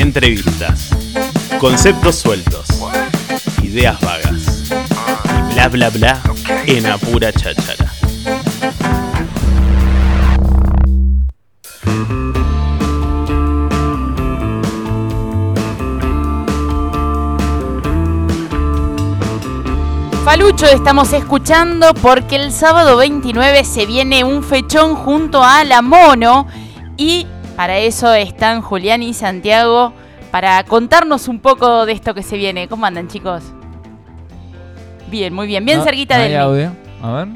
Entrevistas. Conceptos sueltos. Ideas vagas. Y bla bla bla en apura cháchara. Falucho estamos escuchando porque el sábado 29 se viene un fechón junto a la Mono y para eso están Julián y Santiago para contarnos un poco de esto que se viene. ¿Cómo andan chicos? Bien, muy bien, bien No, cerquita hay del mic. audio. A ver.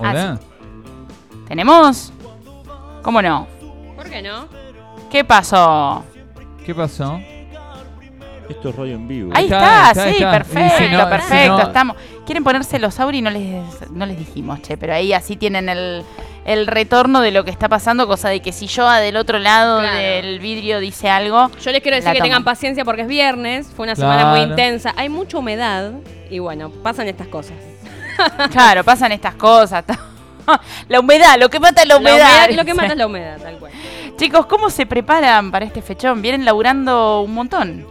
Ah, Hola. ¿Tenemos? ¿Cómo no? ¿Por qué no? ¿Qué pasó? ¿Qué pasó? Esto es radio en vivo. Ahí está, sí, está. perfecto, si no- perfecto. si no- Estamos. Quieren ponerse los audio y no les, no les dijimos, che, pero ahí así tienen el, el retorno de lo que está pasando, cosa de que si yo del otro lado Claro. del vidrio dice algo, Yo les quiero decir La que tengan paciencia porque es viernes, fue una semana muy intensa, hay mucha humedad y bueno, pasan estas cosas. claro, pasan estas cosas. la humedad, lo que mata es la La humedad. humedad- lo que mata es la humedad, tal cual. Chicos, ¿cómo se preparan para este fechón? Vienen laburando un montón.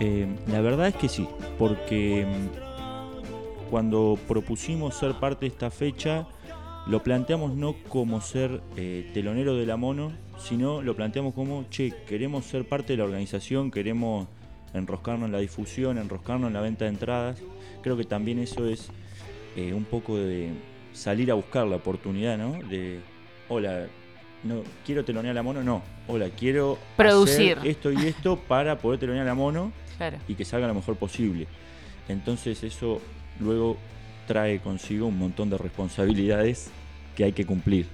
Eh, la verdad es que sí, porque mm, cuando propusimos ser parte de esta fecha, lo planteamos no como ser eh, telonero de la mono, sino lo planteamos como, che, queremos ser parte de la organización, queremos enroscarnos en la difusión, enroscarnos en la venta de entradas. Creo que también eso es eh, un poco de salir a buscar la oportunidad, ¿no? De, hola, no quiero telonear la mono, no. Hola, quiero Producir. hacer esto y esto para poder telonear la mono Claro. y que salga lo mejor posible. Entonces eso luego trae consigo un montón de responsabilidades que hay que cumplir.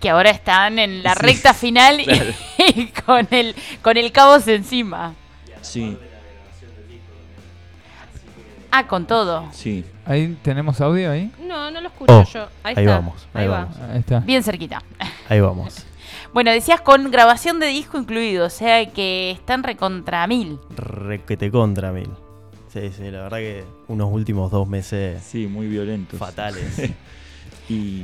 Que ahora están en la Sí, recta final y- claro. y, con el con el cabos encima. Sí, Ah, con todo. sí. ¿Ahí tenemos audio ahí? No, no lo escucho Oh, yo. Ahí, ahí está. vamos, ahí va. vamos. Ahí está. Bien cerquita. Ahí vamos. Bueno, decías con grabación de disco incluido, o sea que están recontra mil. Requete contra mil. Sí, sí, la verdad que unos últimos dos meses Sí, muy violentos. fatales. Y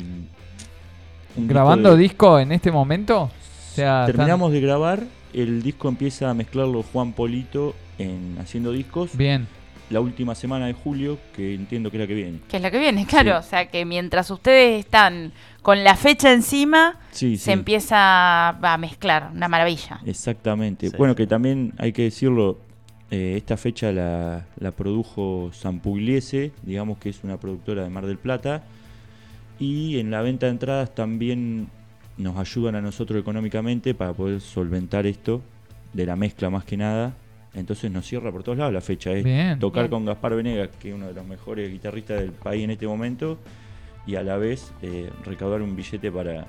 ¿Grabando disco de- disco en este momento? O sea, están- Terminamos de grabar, el disco empieza a mezclarlo Juan Polito en haciendo discos. Bien. La última semana de julio, que entiendo que es la que viene. Que es la que viene, claro. Sí. O sea que mientras ustedes están con la fecha encima, Sí, se sí. empieza a mezclar. Una maravilla. Exactamente. Sí. Bueno, que también hay que decirlo, eh, esta fecha la, la produjo Sampugliese, digamos que es una productora de Mar del Plata, y en la venta de entradas también nos ayudan a nosotros económicamente para poder solventar esto de la mezcla más que nada. Entonces nos cierra por todos lados la fecha. Es Bien. tocar Bien. con Gaspar Venegas, que es uno de los mejores guitarristas del país en este momento, y a la vez eh, recaudar un billete para,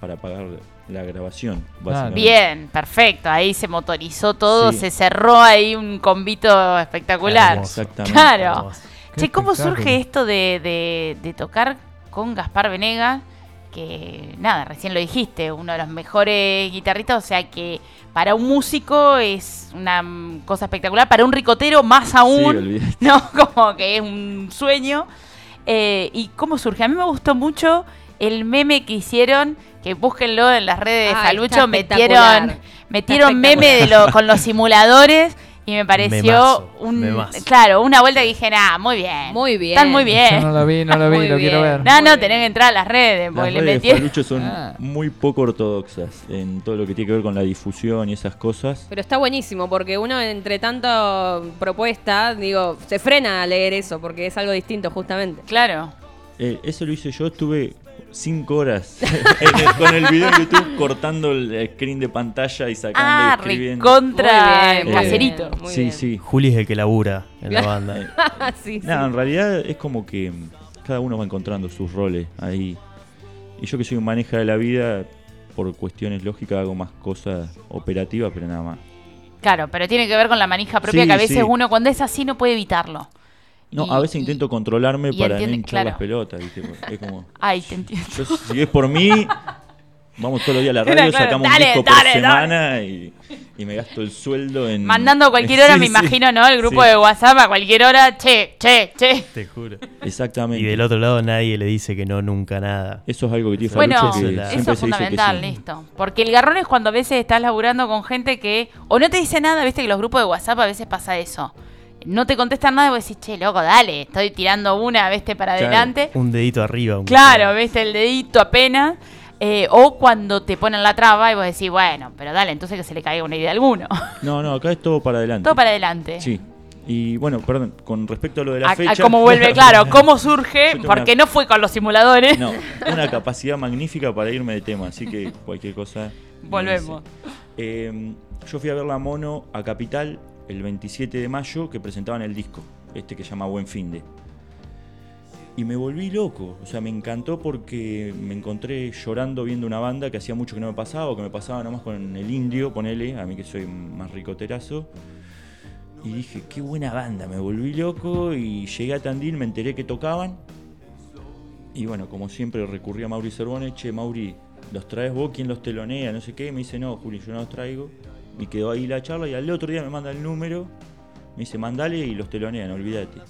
para pagar la grabación. básicamente. Bien, perfecto. Ahí se motorizó todo, Sí. se cerró ahí un convito espectacular. Hermoso. Exactamente. Claro. Hermoso. Che, ¿cómo espectáculo. surge esto de, de- de tocar con Gaspar Venegas? Que nada, recién lo dijiste, uno de los mejores guitarristas, o sea que para un músico es una cosa espectacular, para un ricotero más aún, olvidate. ¿no? Como que es un sueño. Eh, ¿Y cómo surge? A mí me gustó mucho el meme que hicieron, que búsquenlo en las redes de Ay, Falucho, metieron, metieron meme de lo, con los simuladores y me pareció Memazo, un memazo. claro, una vuelta que dije, ah, muy bien. Muy bien. Están muy Yo bien. no lo vi, no lo vi, Muy lo quiero ver. No, Muy no, bien. tenés que entrar a las redes, porque Las le redes de metieron. Falucho son Ah. muy poco ortodoxas en todo lo que tiene que ver con la difusión y esas cosas. Pero está buenísimo porque uno entre tanta propuesta, digo, se frena a leer eso porque es algo distinto justamente. Claro. Eh, eso lo hice yo, estuve cinco horas el- con el video en YouTube cortando el screen de pantalla y sacando Ah, y escribiendo. recontra Muy bien, muy caserito. Muy sí, bien. sí. Juli es el que labura en la banda. Eh, sí, en realidad es como que cada uno va encontrando sus roles ahí. Y yo que soy un maneja de la vida, por cuestiones lógicas hago más cosas operativas, pero nada más. Claro, pero tiene que ver con la manija propia Sí, que a veces sí. uno cuando es así no puede evitarlo. No, Y- a veces y- intento controlarme para entiende- no hinchar claro. las pelotas, ¿viste? Es como, Ay, te entiendo. yo, si es por mí, vamos todos los días a la radio, claro, sacamos dale, un disco dale, por semana y, y me gasto el sueldo en... Mandando a cualquier hora, Sí, me sí. imagino, ¿no? El grupo Sí, de WhatsApp a cualquier hora, che, che, che. Te juro. Exactamente. Y del otro lado nadie le dice que no nunca nada. Eso es algo que tiene Bueno, que eso eso es fundamental, sí. listo. Porque el garrón es cuando a veces estás laburando con gente que o no te dice nada, viste que los grupos de WhatsApp a veces pasa eso. No te contestan nada y vos decís, che, loco, dale, estoy tirando una, viste, para Claro. adelante. Un dedito arriba. aunque Claro, sea. viste, el dedito apenas. Eh, o cuando te ponen la traba y vos decís, bueno, pero dale, entonces que se le caiga una idea a alguno. No, no, acá es todo para adelante. Todo para adelante. Sí. Y bueno, perdón, con respecto a lo de la A, a fecha... cómo vuelve, claro, cómo surge, porque una- no fue con los simuladores. No, una capacidad magnífica para irme de tema, así que cualquier cosa... Volvemos. Eh, yo fui a ver la Mono a Capital el 27 de mayo que presentaban el disco, este que se llama Buen Finde. Y me volví loco, o sea, me encantó porque me encontré llorando viendo una banda que hacía mucho que no me pasaba, o que me pasaba nomás con el indio, ponele, a mí que soy más ricoterazo. Y dije, qué buena banda, me volví loco y llegué a Tandil, me enteré que tocaban. Y bueno, como siempre recurrí a Mauri Cervone, che, Mauri, ¿los traes vos? ¿Quién los telonea? No sé qué. Me dice, no, Juli, yo no los traigo. Y quedó ahí la charla y al otro día me manda el número. Me dice, mandale y los telonean, olvídate.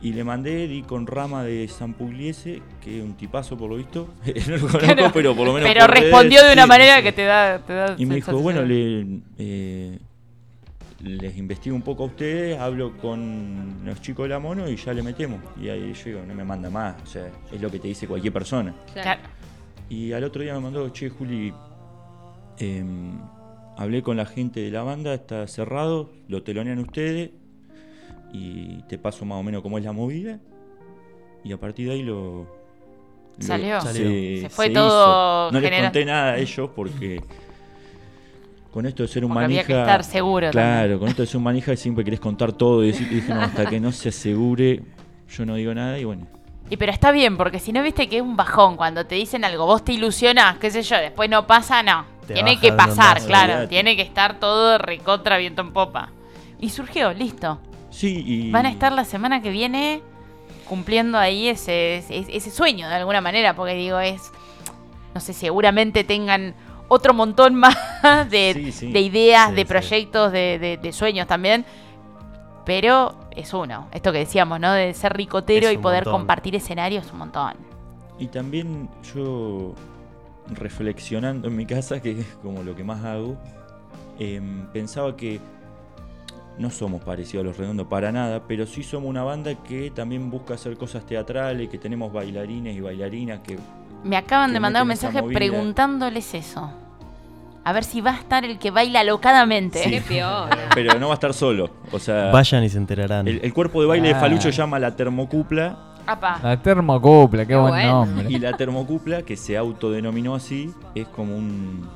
Y le mandé, di con Rama de San Pugliese, que es un tipazo por lo visto. no lo conozco, Claro. pero por lo menos. Pero redes, respondió de una sí, manera sí. que te da, te da Y me dijo, bueno, le, eh, les investigo un poco a ustedes, hablo con los chicos de la mono y ya le metemos. Y ahí yo digo, no me manda más, o sea, es lo que te dice cualquier persona. Claro. Y al otro día me mandó, che, Juli, em, hablé con la gente de la banda, está cerrado, lo telonean ustedes y te paso más o menos cómo es la movida. Y a partir de ahí lo... lo- Salió. Salió. Se fue todo No les genera- conté nada a ellos porque con esto de ser un Porque había manija... que estar seguro Claro, también. con esto de ser un manija siempre querés contar todo y decir, y dije, no, hasta que no se asegure, yo no digo nada y bueno. Y pero está bien, porque si no viste que es un bajón cuando te dicen algo, vos te ilusionás, qué sé yo, después no pasa, no. Te tiene que pasar, claro. olvidate. Tiene que estar todo recontra viento en popa. Y surgió, listo. Sí, y... Van a estar la semana que viene cumpliendo ahí ese, ese, ese sueño de alguna manera, porque digo, es, no sé, seguramente tengan otro montón más de, Sí, sí. de ideas, Sí, de sí. proyectos, de, de- de sueños también, pero es uno, esto que decíamos, ¿no? De ser ricotero y poder montón. compartir escenarios es un montón. Y también yo, reflexionando en mi casa, que es como lo que más hago, em, pensaba que no somos parecidos a los redondos para nada, pero sí somos una banda que también busca hacer cosas teatrales, que tenemos bailarines y bailarinas que... Me acaban Que de mandar un mensaje preguntándoles eso. A ver si va a estar el que baila locadamente. Sí. Qué. Pero no va a estar solo. O sea, Vayan y se enterarán. el, el cuerpo de baile de Ah. Falucho llama la termocupla Apa. La termocupla, qué Qué buen bueno. nombre. y la termocupla, que se autodenominó así, es como un...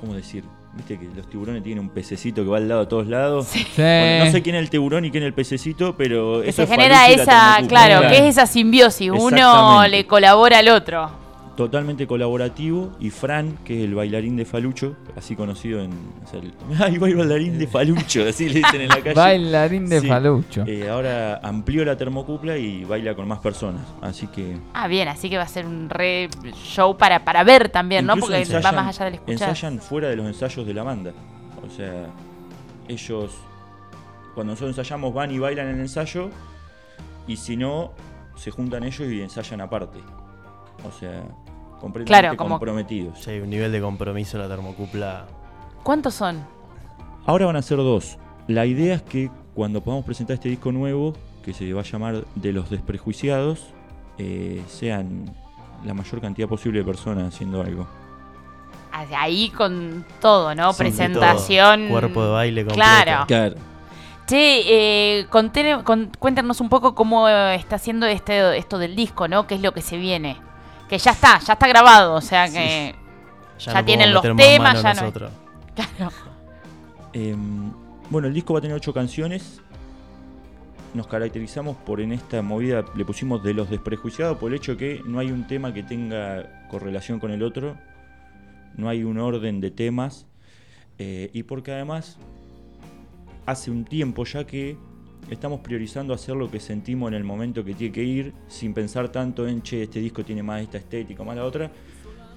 ¿Cómo decir? Viste que los tiburones tienen un pececito que va al lado de todos lados. Sí. Bueno, no sé quién es el tiburón y quién es el pececito, pero Que eso se es genera esa, claro, Claro. que es esa simbiosis. Uno le colabora al otro. Totalmente colaborativo. Y Fran, que es el bailarín de Falucho, así conocido en. o sea, el- ¡Ay, va el bailarín de Falucho! Así le dicen en la calle. Bailarín de Sí. falucho. Eh, ahora amplió la termocupla y baila con más personas. Así que. Ah, bien, así que va a ser un re show para, para ver también, ¿no? Porque va más allá del escuchar. Ensayan fuera de los ensayos de la banda. O sea, ellos, cuando nosotros ensayamos, van y bailan en el ensayo. Y si no, se juntan ellos y ensayan aparte. O sea, completamente Claro, como- comprometidos. Sí, hay un nivel de compromiso en la termocupla. ¿Cuántos son? Ahora van a ser dos. La idea es que cuando podamos presentar este disco nuevo, que se va a llamar De los Desprejuiciados, eh, sean la mayor cantidad posible de personas haciendo algo. Ah, Ahí con todo, ¿no? Presentación. todo. Cuerpo de baile completo. Claro. Claro. Che, eh, conté- con- cuéntanos un poco cómo eh, está haciendo este, esto del disco, ¿no? ¿Qué es lo que se viene? Que ya está, ya está grabado, o sea que... Ya no tienen los temas, ya no-. Claro. Em, bueno, el disco va a tener ocho canciones. Nos caracterizamos por en esta movida, le pusimos de los desprejuiciados por el hecho que no hay un tema que tenga correlación con el otro, no hay un orden de temas, eh, y porque además hace un tiempo ya que estamos priorizando hacer lo que sentimos en el momento que tiene que ir, sin pensar tanto en, che, este disco tiene más esta estética, más la otra,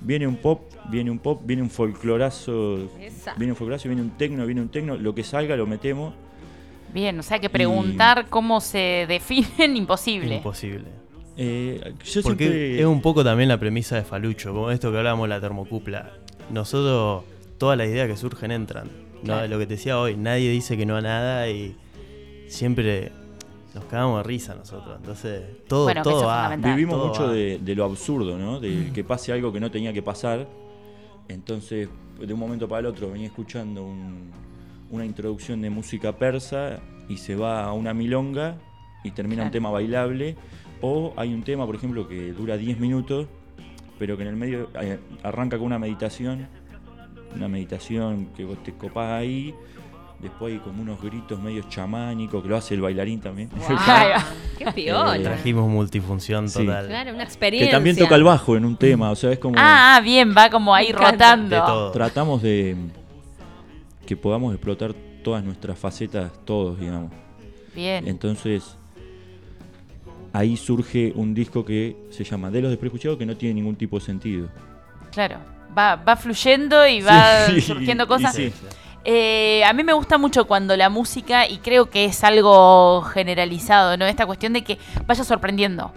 Viene un pop, viene un pop, viene un folclorazo, Esa. viene un folclorazo, viene un tecno, viene un tecno, lo que salga lo metemos. Bien, o sea que preguntar cómo se definen, imposible. Imposible. Eh, yo Porque siempre- es un poco también la premisa de Falucho, como esto que hablábamos de la termocupla. Nosotros, todas las ideas que surgen entran. ¿no? Claro. Lo que te decía hoy, nadie dice que no a nada y siempre nos cagamos de risa nosotros. Entonces, todo, Bueno, todo va. Vivimos todo mucho va. de, de lo absurdo, ¿no? De que pase algo que no tenía que pasar. Entonces, de un momento para el otro venía escuchando un- una introducción de música persa y se va a una milonga y termina un tema bailable. O hay un tema, por ejemplo, que dura 10 minutos, pero que en el medio eh, arranca con una meditación. Una meditación que vos te copás ahí. Después hay como unos gritos medio chamánicos que lo hace el bailarín también. Va. Qué piola. Eh, Trajimos multifunción Sí. total. Claro, una que experiencia. también toca el bajo en un tema, o sea, es como... Ah, ah, bien, va como ahí rotando. De todo. tratamos de que podamos explotar todas nuestras facetas, todos, digamos. Bien. Entonces, ahí surge un disco que se llama De los desprejuiciados, que no tiene ningún tipo de sentido. Claro. Va, va fluyendo y va Sí, surgiendo y cosas. sí. Eh, a mí me gusta mucho cuando la música, y creo que es algo generalizado, ¿no? Esta cuestión de que vaya sorprendiendo.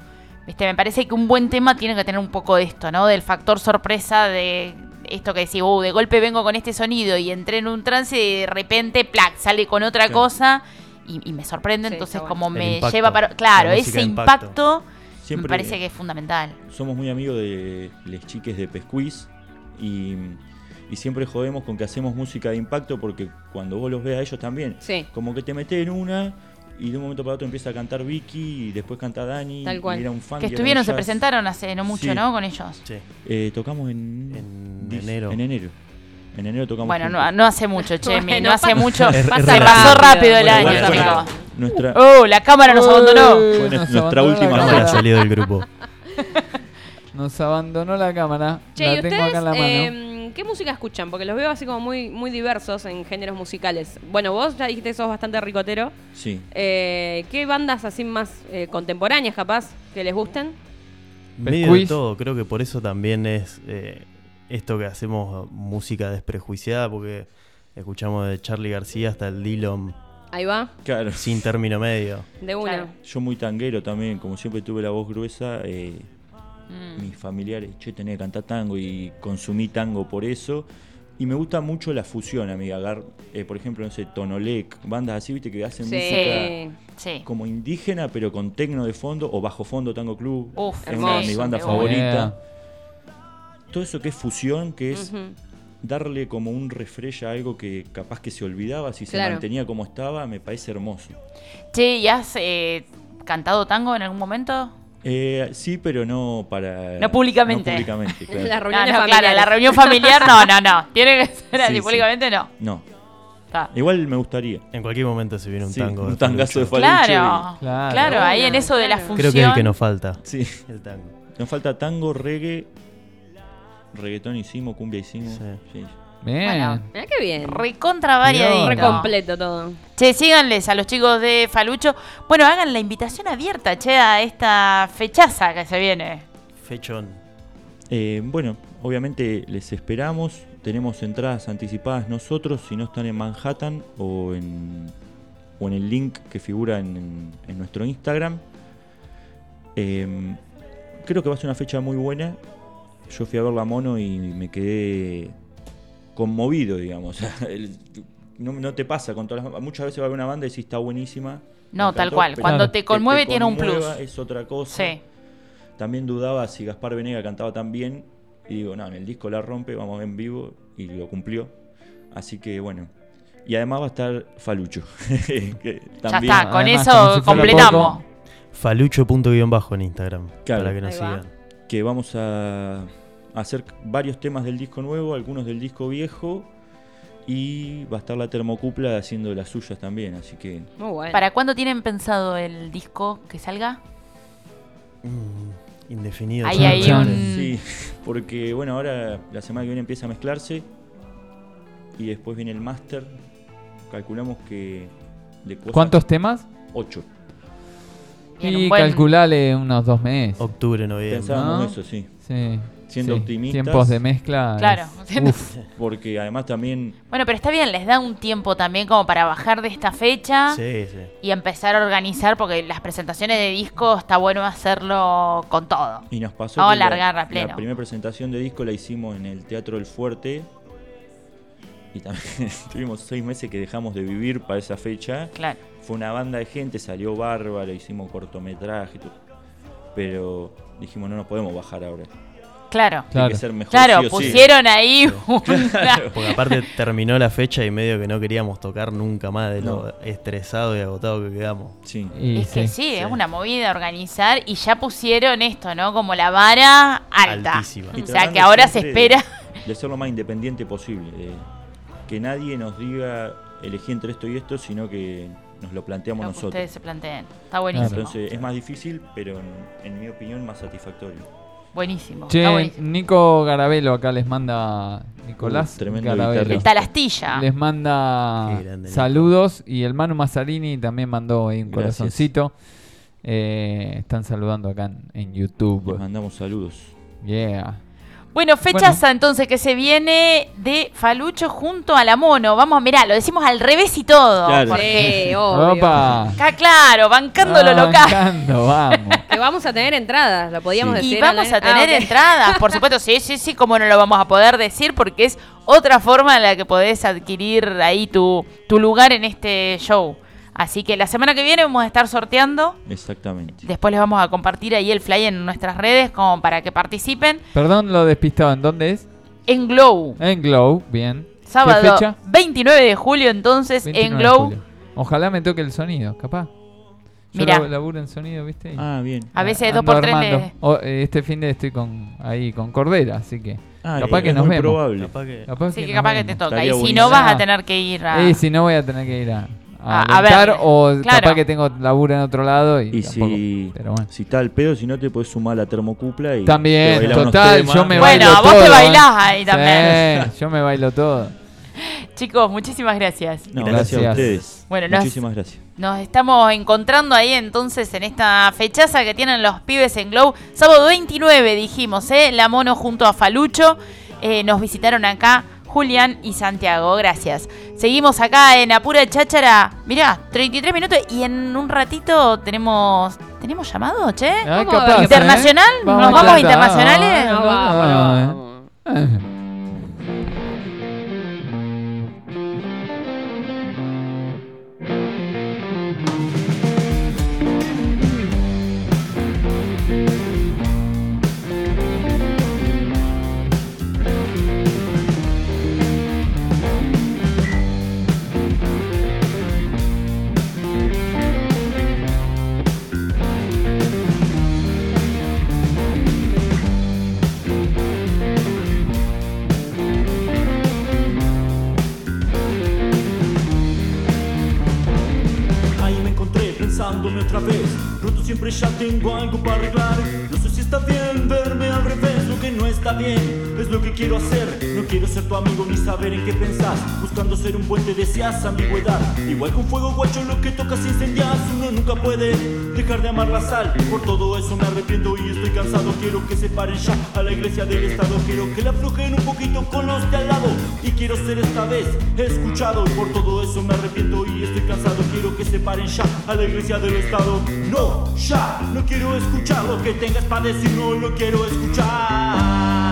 ¿Viste? Me parece que un buen tema tiene que tener un poco de esto, ¿no? Del factor sorpresa de esto que decís, uh, de golpe vengo con este sonido y entré en un trance y de repente, plac, sale con otra Claro. cosa y, y me sorprende, Sí, entonces como bueno. me impacto, lleva para... Claro, ese impacto. impacto, me parece que es fundamental. somos muy amigos de les chiques de Pescuiz y, y siempre jodemos con que hacemos música de impacto porque cuando vos los ves a ellos también, Sí. como que te metes en una y de un momento para otro empieza a cantar Vicky y después canta Dani Tal cual. y era un fan Que estuvieron, se jazz. presentaron hace no mucho, Sí. ¿no? Con ellos. Sí. Eh, tocamos en, enero. En enero. En enero tocamos. Bueno, no, no hace mucho, Chemi, Bueno, no hace mucho. Se pasó rápido el Bueno, año, chicos. Nuestra, ¡Oh, la cámara nos abandonó! Fue nos nuestra abandonó última Cámara salió del grupo. Nos abandonó la cámara. Che, la ¿y tengo ustedes acá en la mano. eh, qué música escuchan? Porque los veo así como muy, muy diversos en géneros musicales. Bueno, vos ya dijiste que sos bastante ricotero. sí. Eh, ¿Qué bandas así más eh, contemporáneas, capaz, que les gusten? Medio de todo, creo que por eso también es eh, esto que hacemos música desprejuiciada, porque escuchamos de Charlie García hasta el Dillon Ahí va, Claro. sin término medio. de una. Claro. Yo muy tanguero también, como siempre tuve la voz gruesa, eh, Mm. mis familiares, che, tenés que cantar tango y consumí tango por eso. Y me gusta mucho la fusión, amiga. Agar- eh, por ejemplo, no sé, Tonolec, bandas así, viste, que hacen Sí. música Sí. como indígena, pero con tecno de fondo, o bajo fondo Tango Club. Uf, es una de mis hermoso, bandas favoritas. Todo eso que es fusión, que es darle como un refresh a algo que capaz que se olvidaba, si se Claro. mantenía como estaba, me parece hermoso. Che, ¿y has eh, cantado tango en algún momento? Eh, sí, pero no para... No públicamente. No públicamente, claro. Las No, reuniones no, familiares. claro, la reunión familiar no, no, no. Tiene que ser así, Sí, sí. públicamente no. No. Está. Igual me gustaría. En cualquier momento se viene un Sí, tango. un tangazo de Falucho. Claro, Claro. claro, ahí en eso de la función. Creo que es el que nos falta. Sí. El tango. Nos falta tango, reggae, reggaetón hicimos, cumbia hicimos. Sí. Bien. Bueno. Mirá qué bien. Recontra variadito. Re Re completo todo. Che, síganles a los chicos de Falucho. Bueno, hagan la invitación abierta, che, a esta fechaza que se viene. Fechón. Eh, bueno, obviamente les esperamos. Tenemos entradas anticipadas nosotros, si no están en Manhattan o en, o en el link que figura en, en nuestro Instagram. Eh, creo que va a ser una fecha muy buena. Yo fui a ver la mono y me quedé conmovido, digamos. El- no, no te pasa con todas las muchas veces va a ver una banda y decís está buenísima. No, tal cual. Cuando te conmueve tiene un plus. Es otra cosa. Sí. También dudaba si Gaspar Venega cantaba tan bien. Y digo, no, en el disco la rompe, vamos en vivo. Y lo cumplió. Así que bueno. Y además va a estar Falucho. que Ya está, con Además, eso si completamos. Falucho punto guion bajo en Instagram. Claro. Para que nos va. Que vamos a hacer varios temas del disco nuevo, algunos del disco viejo. Y va a estar la termocupla haciendo las suyas también. Así que Muy bueno. ¿Para cuándo tienen pensado el disco que salga? Mm, indefinido. Ahí hay un... Sí, porque bueno, ahora la semana que viene empieza a mezclarse y después viene el máster. Calculamos que de cosas ¿Cuántos temas? 8. Bien, y un buen- calculale unos dos meses. Octubre, noviembre. Pensábamos ¿no? eso, sí. Sí. Siendo Sí, optimistas. Tiempos de mezcla. Claro. es- uf, Porque además también Bueno, pero está bien, les da un tiempo también como para bajar de esta fecha Sí, sí. y empezar a organizar, porque las presentaciones de disco está bueno hacerlo con todo. Y nos pasó a largar a pleno. la primera presentación de disco la hicimos en el Teatro El Fuerte. Y también tuvimos seis meses que dejamos de vivir para esa fecha. Claro. Fue una banda de gente, salió bárbaro, hicimos cortometraje. y todo. Pero dijimos, no nos podemos bajar ahora. Claro. Tiene Claro. que ser mejor. Claro, sí o sí. pusieron ahí una... Porque aparte terminó la fecha y medio que no queríamos tocar nunca más de lo No. estresado y agotado que quedamos. Sí. y Es que sí. sí, es una movida organizar y ya pusieron esto, ¿no? Como la vara alta. Altísima. Y O sea, tratando que ahora se siempre espera... De, de ser lo más independiente posible. de que nadie nos diga elegí entre esto y esto, sino que nos lo planteamos Lo que nosotros. ustedes se planteen. Está buenísimo. Entonces es más difícil, pero en, en mi opinión más satisfactorio. Buenísimo. Che, está buenísimo. Nico Garabelo acá les manda. Nicolás Uh, tremendo Garabelo. El guitarrista. Talastilla. Les manda Nico. saludos y el Manu Mazzarini también mandó ahí un Gracias. corazoncito. Eh, están saludando acá en, en Les YouTube. mandamos saludos. Yeah. Bueno, fechaza Bueno. entonces que se viene de Falucho junto a la Mono. Vamos, mirá, lo decimos al revés y todo. Claro. Porque Sí, obvio. Opa. acá, claro, bancando lo local. Bancando, vamos. Que vamos a tener entradas, lo podíamos Sí. Y decir. vamos a tener Ah, entradas, por supuesto, sí, sí, sí, como no lo vamos a poder decir, porque es otra forma en la que podés adquirir ahí tu, tu lugar en este show. Así que la semana que viene vamos a estar sorteando. Exactamente. Después les vamos a compartir ahí el fly en nuestras redes como para que participen. Perdón lo despistado. ¿En dónde es? En Glow, En Glow, bien. ¿Qué sábado fecha? 29 de julio, entonces 29 en Glow. Ojalá me toque el sonido, capaz. Lab- laburo en sonido, ¿viste? Ah, bien. A veces ando dos por tres eh, este fin de estoy con ahí con Cordera, así que Ah, capaz es que nos muy vemos. probable. Capaz que- capaz Así que nos capaz que te toca. Estaría Y si buenísimo. no, vas a Ah. tener que ir a... Y si no voy a tener que ir a, a, A- a alentar, o Claro. capaz que tengo laburo en otro lado y, Y tampoco. si, Pero bueno. si está el pedo, si no te puedes sumar a la termocupla y También, te total, yo me Bueno, bailo vos todo. te ¿eh? bailás ahí también. Sí, yo me bailo todo. Chicos, muchísimas gracias. No, gracias, Gracias. a ustedes. Bueno, nos- Muchísimas gracias. Nos estamos encontrando ahí entonces en esta fechaza que tienen los pibes en Glow. Sábado 29 dijimos, ¿eh? La Mono junto a Falucho. Eh, nos visitaron acá Julián y Santiago. Gracias. Seguimos acá en Apura Cháchara. Mirá, 33 minutos y en un ratito tenemos... ¿Tenemos llamado, che? Ah, ¿eh? ¿Internacional? ¿Nos a vamos internacionales? Siempre ya tengo algo para arreglar. No sé si está bien verme al revés Lo que no está bien lo que quiero hacer. No quiero ser tu amigo ni saber en qué pensás. Buscando ser un puente deseas ambigüedad. Igual con fuego guacho lo que tocas incendias Uno nunca puede dejar de amar la sal. Por todo eso me arrepiento y estoy cansado. Quiero que se paren ya a la iglesia del estado. Quiero que la aflojen un poquito con los de al lado. Y quiero ser esta vez escuchado. Por todo eso me arrepiento y estoy cansado. Quiero que se paren ya a la iglesia del estado. No, ya, no quiero escuchar lo que tengas para decir. No lo quiero escuchar